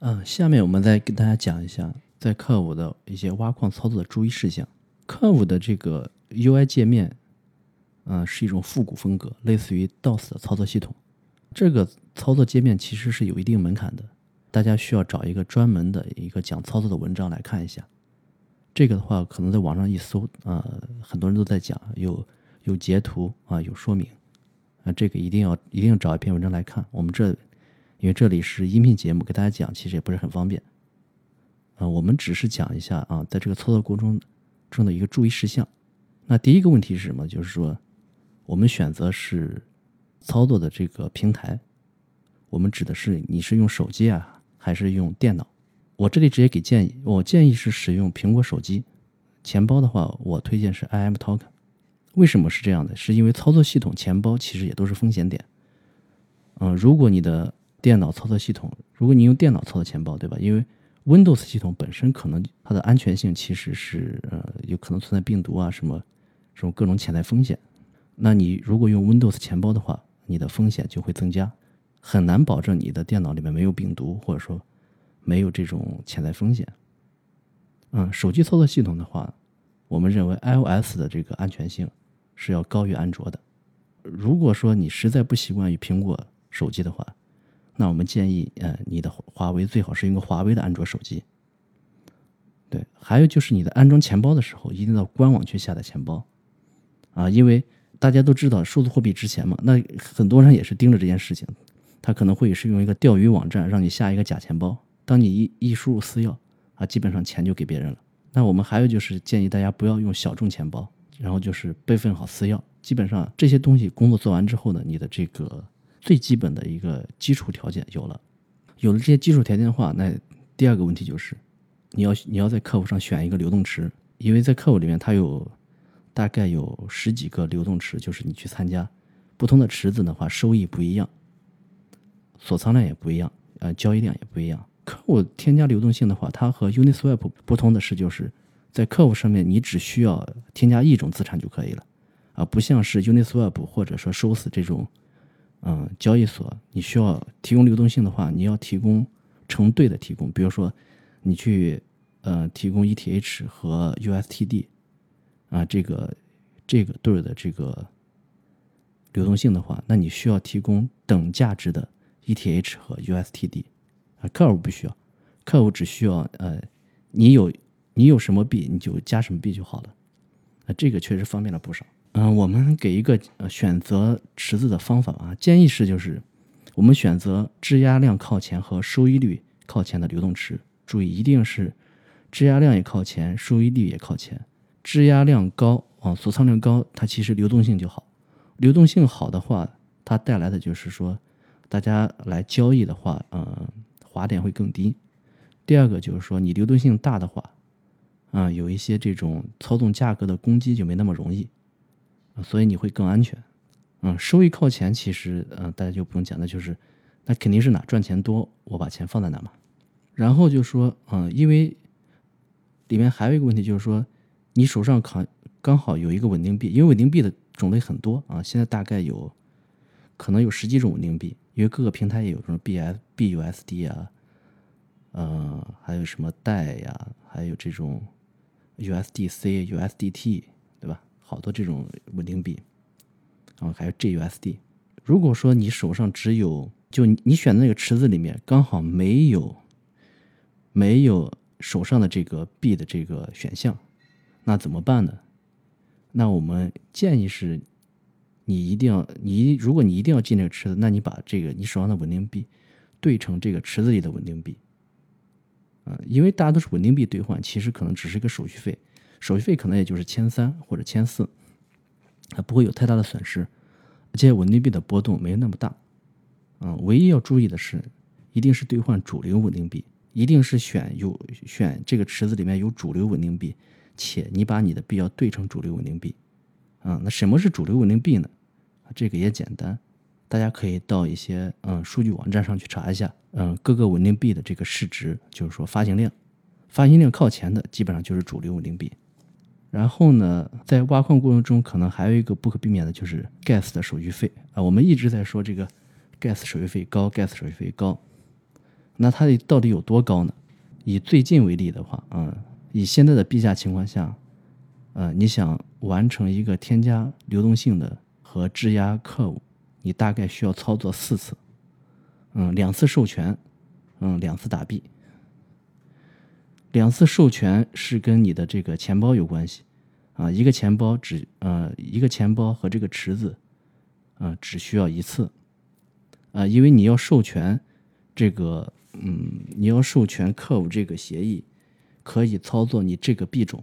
嗯，下面我们再跟大家讲一下在 Curve 的一些挖矿操作的注意事项。Curve 的这个 UI 界面，嗯，是一种复古风格，类似于 DOS 的操作系统。这个操作界面其实是有一定门槛的，大家需要找一个专门的一个讲操作的文章来看一下。这个的话，可能在网上一搜，啊，很多人都在讲，有有截图啊，有说明，啊，这个一定要一定要找一篇文章来看。我们这。因为这里是音频节目，给大家讲其实也不是很方便。啊，我们只是讲一下啊，在这个操作过程中的一个注意事项。那第一个问题是什么？就是说，我们选择是操作的这个平台，我们指的是你是用手机啊，还是用电脑？我这里直接给建议，我建议是使用苹果手机。钱包的话，我推荐是 iMtalk。为什么是这样的？是因为操作系统钱包其实也都是风险点。嗯，如果你的电脑操作系统，如果你用电脑操作钱包，对吧？因为 Windows 系统本身可能它的安全性其实是呃有可能存在病毒啊什么，什么各种潜在风险。那你如果用 Windows 钱包的话，你的风险就会增加，很难保证你的电脑里面没有病毒或者说没有这种潜在风险。嗯，手机操作系统的话，我们认为 iOS 的这个安全性是要高于安卓的。如果说你实在不习惯于苹果手机的话，那我们建议，呃，你的华为最好是用个华为的安卓手机。对，还有就是你的安装钱包的时候，一定到官网去下载钱包，啊，因为大家都知道数字货币值钱嘛，那很多人也是盯着这件事情，他可能会是用一个钓鱼网站让你下一个假钱包，当你一一输入私钥，啊，基本上钱就给别人了。那我们还有就是建议大家不要用小众钱包，然后就是备份好私钥，基本上这些东西工作做完之后呢，你的这个。最基本的一个基础条件有了，有了这些基础条件的话，那第二个问题就是，你要你要在客户上选一个流动池，因为在客户里面它有大概有十几个流动池，就是你去参加不同的池子的话，收益不一样，锁仓量也不一样，呃，交易量也不一样。客户添加流动性的话，它和 Uniswap 不同的是，就是在客户上面你只需要添加一种资产就可以了，啊，不像是 Uniswap 或者说收死这种。嗯，交易所你需要提供流动性的话，你要提供成对的提供。比如说，你去呃提供 ETH 和 USTD 啊，这个这个对的这个流动性的话，那你需要提供等价值的 ETH 和 USTD 啊。客户不需要，客户只需要呃你有你有什么币你就加什么币就好了。啊，这个确实方便了不少。嗯，我们给一个呃选择池子的方法啊，建议是就是我们选择质押量靠前和收益率靠前的流动池。注意，一定是质押量也靠前，收益率也靠前。质押量高啊，锁仓量高，它其实流动性就好。流动性好的话，它带来的就是说，大家来交易的话，嗯，滑点会更低。第二个就是说，你流动性大的话，啊，有一些这种操纵价格的攻击就没那么容易。所以你会更安全，嗯，收益靠前，其实，嗯，大家就不用讲，那就是，那肯定是哪赚钱多，我把钱放在哪嘛。然后就说，嗯，因为里面还有一个问题，就是说，你手上扛刚好有一个稳定币，因为稳定币的种类很多啊，现在大概有可能有十几种稳定币，因为各个平台也有什么 B S B U S D 啊，嗯，还有什么代呀，还有这种 U S D C U S D T。好多这种稳定币，啊，还有 GUSD。如果说你手上只有，就你选的那个池子里面刚好没有，没有手上的这个币的这个选项，那怎么办呢？那我们建议是，你一定要，你如果你一定要进这个池子，那你把这个你手上的稳定币兑成这个池子里的稳定币，啊，因为大家都是稳定币兑换，其实可能只是一个手续费。手续费可能也就是千三或者千四，啊，不会有太大的损失，而且稳定币的波动没有那么大，嗯，唯一要注意的是，一定是兑换主流稳定币，一定是选有选这个池子里面有主流稳定币，且你把你的币要兑成主流稳定币，啊，那什么是主流稳定币呢？这个也简单，大家可以到一些嗯数据网站上去查一下，嗯，各个稳定币的这个市值，就是说发行量，发行量靠前的基本上就是主流稳定币。然后呢，在挖矿过程中，可能还有一个不可避免的就是 gas 的手续费啊。我们一直在说这个 gas 手续费高，gas 手续费高那它到底有多高呢？以最近为例的话，嗯，以现在的币价情况下，呃，你想完成一个添加流动性的和质押客户，你大概需要操作四次，嗯，两次授权，嗯，两次打币。两次授权是跟你的这个钱包有关系，啊，一个钱包只呃一个钱包和这个池子，啊，只需要一次，啊，因为你要授权这个，嗯，你要授权客户这个协议可以操作你这个币种，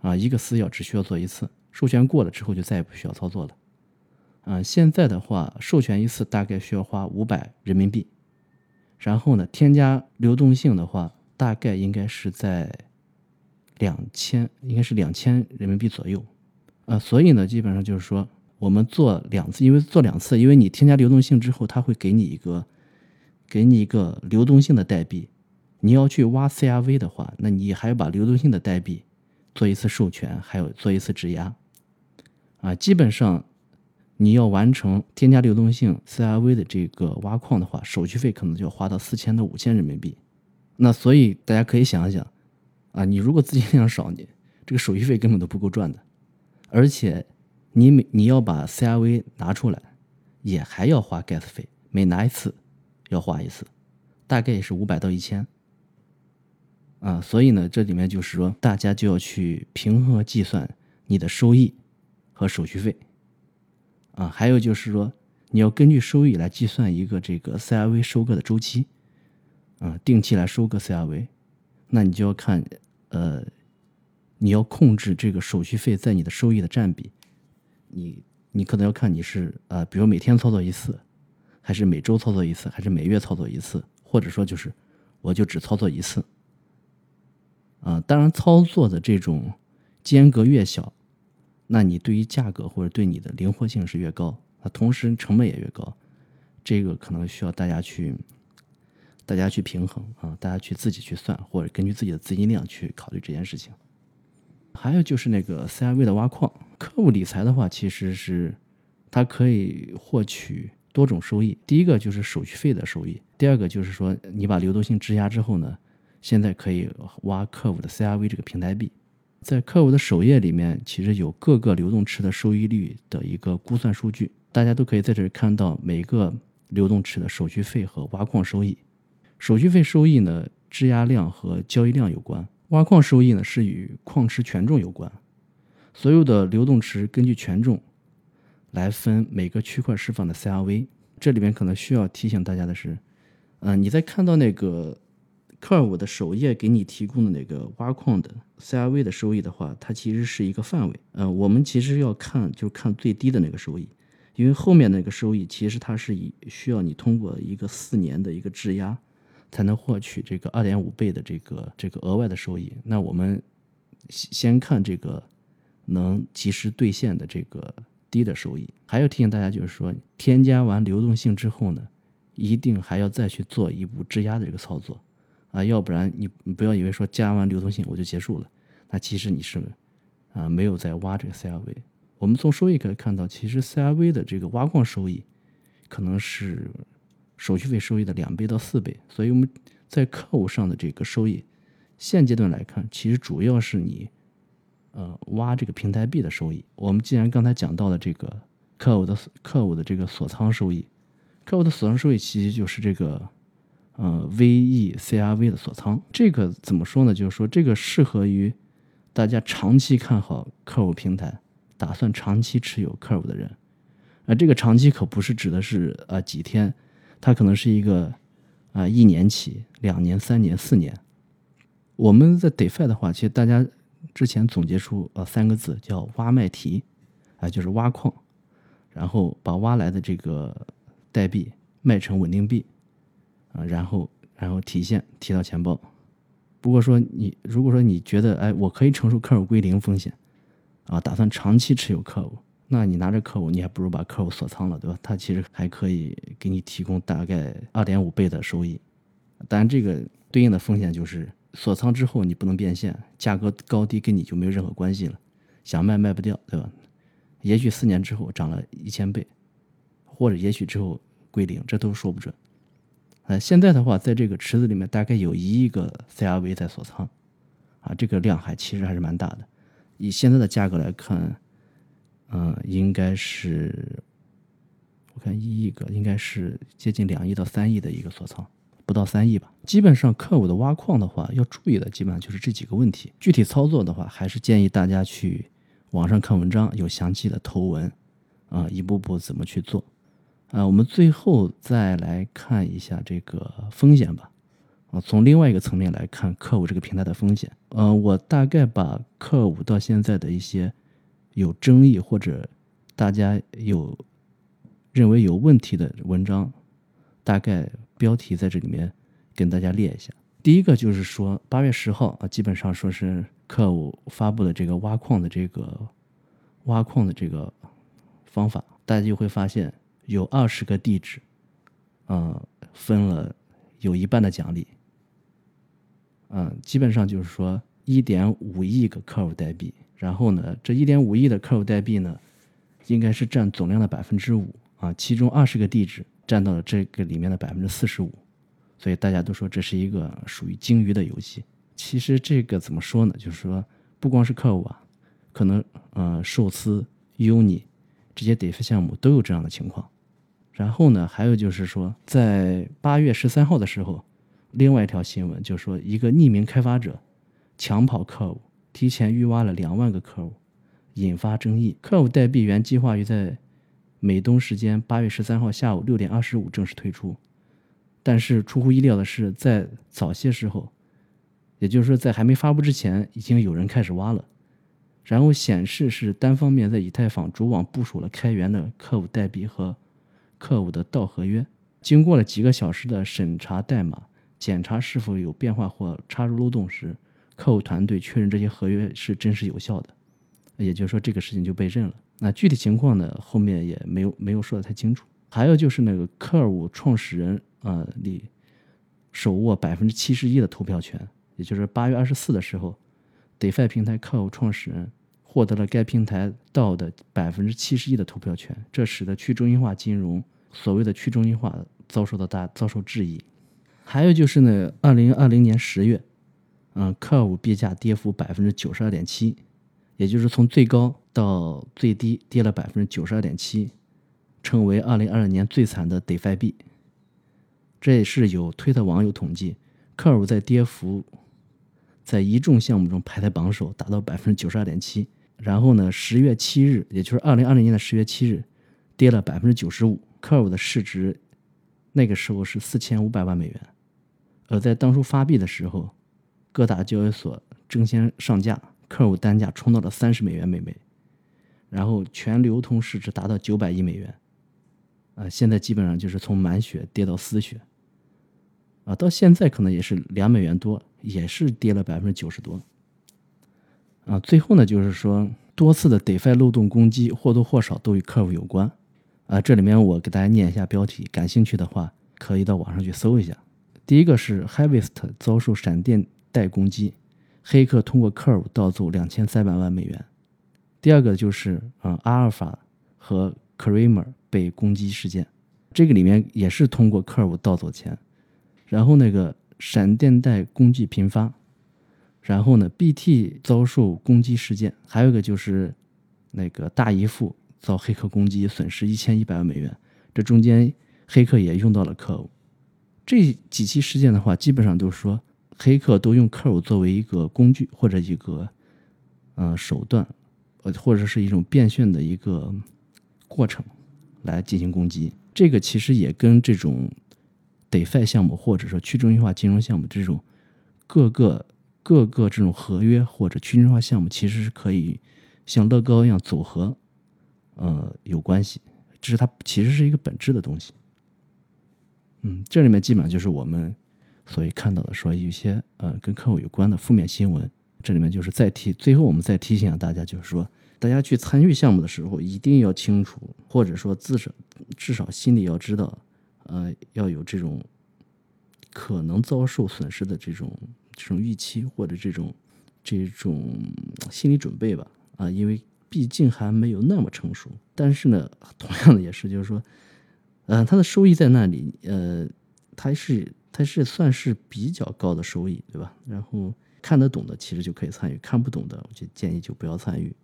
啊，一个私钥只需要做一次，授权过了之后就再也不需要操作了，啊，现在的话授权一次大概需要花五百人民币，然后呢，添加流动性的话。大概应该是在两千，应该是两千人民币左右，呃，所以呢，基本上就是说，我们做两次，因为做两次，因为你添加流动性之后，它会给你一个，给你一个流动性的代币，你要去挖 CRV 的话，那你还要把流动性的代币做一次授权，还有做一次质押，啊，基本上你要完成添加流动性 CRV 的这个挖矿的话，手续费可能就要花到四千到五千人民币。那所以大家可以想一想，啊，你如果资金量少，你这个手续费根本都不够赚的，而且你每你要把 CRV 拿出来，也还要花 gas 费，每拿一次要花一次，大概也是五百到一千，啊，所以呢，这里面就是说大家就要去平衡计算你的收益和手续费，啊，还有就是说你要根据收益来计算一个这个 CRV 收割的周期。啊，定期来收割 CRV，那你就要看，呃，你要控制这个手续费在你的收益的占比，你你可能要看你是啊，比如每天操作一次，还是每周操作一次，还是每月操作一次，或者说就是我就只操作一次。啊，当然操作的这种间隔越小，那你对于价格或者对你的灵活性是越高，那同时成本也越高，这个可能需要大家去。大家去平衡啊，大家去自己去算，或者根据自己的资金量去考虑这件事情。还有就是那个 CRV 的挖矿，客户理财的话，其实是它可以获取多种收益。第一个就是手续费的收益，第二个就是说你把流动性质押之后呢，现在可以挖客户的 CRV 这个平台币。在客户的首页里面，其实有各个流动池的收益率的一个估算数据，大家都可以在这里看到每个流动池的手续费和挖矿收益。手续费收益呢，质押量和交易量有关；挖矿收益呢，是与矿池权重有关。所有的流动池根据权重来分每个区块释放的 CRV。这里面可能需要提醒大家的是，嗯，你在看到那个 Curve 的首页给你提供的那个挖矿的 CRV 的收益的话，它其实是一个范围。嗯，我们其实要看就看最低的那个收益，因为后面那个收益其实它是以需要你通过一个四年的一个质押。才能获取这个二点五倍的这个这个额外的收益。那我们先看这个能及时兑现的这个低的收益。还要提醒大家，就是说添加完流动性之后呢，一定还要再去做一步质押的这个操作啊，要不然你你不要以为说加完流动性我就结束了，那其实你是啊没有在挖这个 CRV。我们从收益可以看到，其实 CRV 的这个挖矿收益可能是。手续费收益的两倍到四倍，所以我们在客户上的这个收益，现阶段来看，其实主要是你，呃，挖这个平台币的收益。我们既然刚才讲到了这个客户的客户的这个锁仓收益，客户的锁仓收益其实就是这个，呃，VECRV 的锁仓。这个怎么说呢？就是说这个适合于大家长期看好客户平台，打算长期持有客户的人。啊，这个长期可不是指的是啊几天。它可能是一个啊，一年期、两年、三年、四年。我们在 DeFi 的话，其实大家之前总结出呃三个字叫挖卖提，啊，就是挖矿，然后把挖来的这个代币卖成稳定币，啊，然后然后提现提到钱包。不过说你如果说你觉得哎，我可以承受客户归零风险，啊，打算长期持有客户。那你拿着客户，你还不如把客户锁仓了，对吧？他其实还可以给你提供大概二点五倍的收益，当然这个对应的风险就是锁仓之后你不能变现，价格高低跟你就没有任何关系了，想卖卖不掉，对吧？也许四年之后涨了一千倍，或者也许之后归零，这都说不准。呃，现在的话，在这个池子里面大概有一亿个 CRV 在锁仓，啊，这个量还其实还是蛮大的。以现在的价格来看，嗯，应该是我看一亿个，应该是接近两亿到三亿的一个锁仓，不到三亿吧。基本上科五的挖矿的话，要注意的基本上就是这几个问题。具体操作的话，还是建议大家去网上看文章，有详细的图文，啊，一步步怎么去做。啊，我们最后再来看一下这个风险吧。啊，从另外一个层面来看，克五这个平台的风险。呃，我大概把克五到现在的一些有争议或者大家有认为有问题的文章，大概标题在这里面跟大家列一下。第一个就是说，八月十号啊，基本上说是克五发布的这个挖矿的这个挖矿的这个方法，大家就会发现。有二十个地址，嗯，分了有一半的奖励，嗯，基本上就是说一点五亿个科尔代币，然后呢，这一点五亿的科尔代币呢，应该是占总量的百分之五啊，其中二十个地址占到了这个里面的百分之四十五，所以大家都说这是一个属于鲸鱼的游戏。其实这个怎么说呢？就是说不光是科五啊，可能呃寿司、Uni 这些 DeFi 项目都有这样的情况。然后呢，还有就是说，在八月十三号的时候，另外一条新闻就是说，一个匿名开发者抢跑客户，提前预挖了两万个客户，引发争议。客户代币原计划于在美东时间八月十三号下午六点二十五正式推出，但是出乎意料的是，在早些时候，也就是说在还没发布之前，已经有人开始挖了，然后显示是单方面在以太坊主网部署了开源的客户代币和。客户的到合约经过了几个小时的审查代码检查是否有变化或插入漏洞时，客户团队确认这些合约是真实有效的，也就是说这个事情就被认了。那具体情况呢，后面也没有没有说的太清楚。还有就是那个科尔五创始人啊里手握百分之七十一的投票权，也就是八月二十四的时候，DeFi 平台客户创始人。获得了该平台到的百分之七十一的投票权，这使得去中心化金融所谓的去中心化遭受到大遭受质疑。还有就是呢，二零二零年十月，嗯，科五币价跌幅百分之九十二点七，也就是从最高到最低跌了百分之九十二点七，成为二零二二年最惨的 DeFi 币。这也是有推特网友统计，科五在跌幅在一众项目中排在榜首，达到百分之九十二点七。然后呢，十月七日，也就是二零二零年的十月七日，跌了百分之九十五。科尔的市值那个时候是四千五百万美元，而在当初发币的时候，各大交易所争先上架，客户单价冲到了三十美元每枚，然后全流通市值达到九百亿美元。啊，现在基本上就是从满血跌到丝血，啊，到现在可能也是两美元多，也是跌了百分之九十多。啊，最后呢，就是说多次的 DeFi 漏洞攻击或多或少都与客户有关。啊，这里面我给大家念一下标题，感兴趣的话可以到网上去搜一下。第一个是 Harvest 遭受闪电贷攻击，黑客通过 Curve 盗走两千三百万美元。第二个就是嗯，阿尔法和 Kramer 被攻击事件，这个里面也是通过 Curve 盗走钱。然后那个闪电贷攻击频发。然后呢，BT 遭受攻击事件，还有一个就是那个大姨父遭黑客攻击，损失一千一百万美元。这中间黑客也用到了客户。这几起事件的话，基本上都是说黑客都用客作为一个工具或者一个呃手段，呃或者是一种变现的一个过程来进行攻击。这个其实也跟这种 DeFi 项目或者说去中心化金融项目这种各个。各个这种合约或者去中心化项目，其实是可以像乐高一样组合，呃，有关系。这是它其实是一个本质的东西。嗯，这里面基本上就是我们所以看到的，说有些呃跟客户有关的负面新闻。这里面就是再提，最后我们再提醒一下大家，就是说大家去参与项目的时候，一定要清楚，或者说至少至少心里要知道，呃，要有这种可能遭受损失的这种。这种预期或者这种这种心理准备吧，啊，因为毕竟还没有那么成熟。但是呢，同样的也是，就是说，嗯，它的收益在那里，呃，它是它是算是比较高的收益，对吧？然后看得懂的其实就可以参与，看不懂的我就建议就不要参与。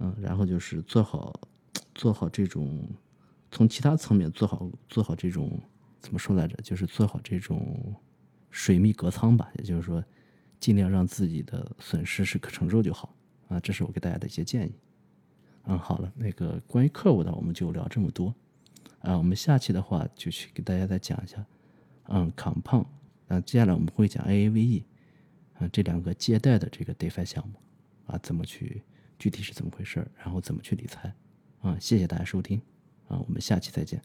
嗯，然后就是做好做好这种从其他层面做好做好这种怎么说来着？就是做好这种水密隔仓吧，也就是说尽量让自己的损失是可承受就好啊。这是我给大家的一些建议。嗯，好了，那个关于客户的我们就聊这么多。啊，我们下期的话就去给大家再讲一下，嗯，，Compound，，那，接下来我们会讲 AAVE，啊，这两个借贷的这个 DeFi 项目，啊，怎么去，具体是怎么回事然后怎么去理财，啊，谢谢大家收听，啊，我们下期再见。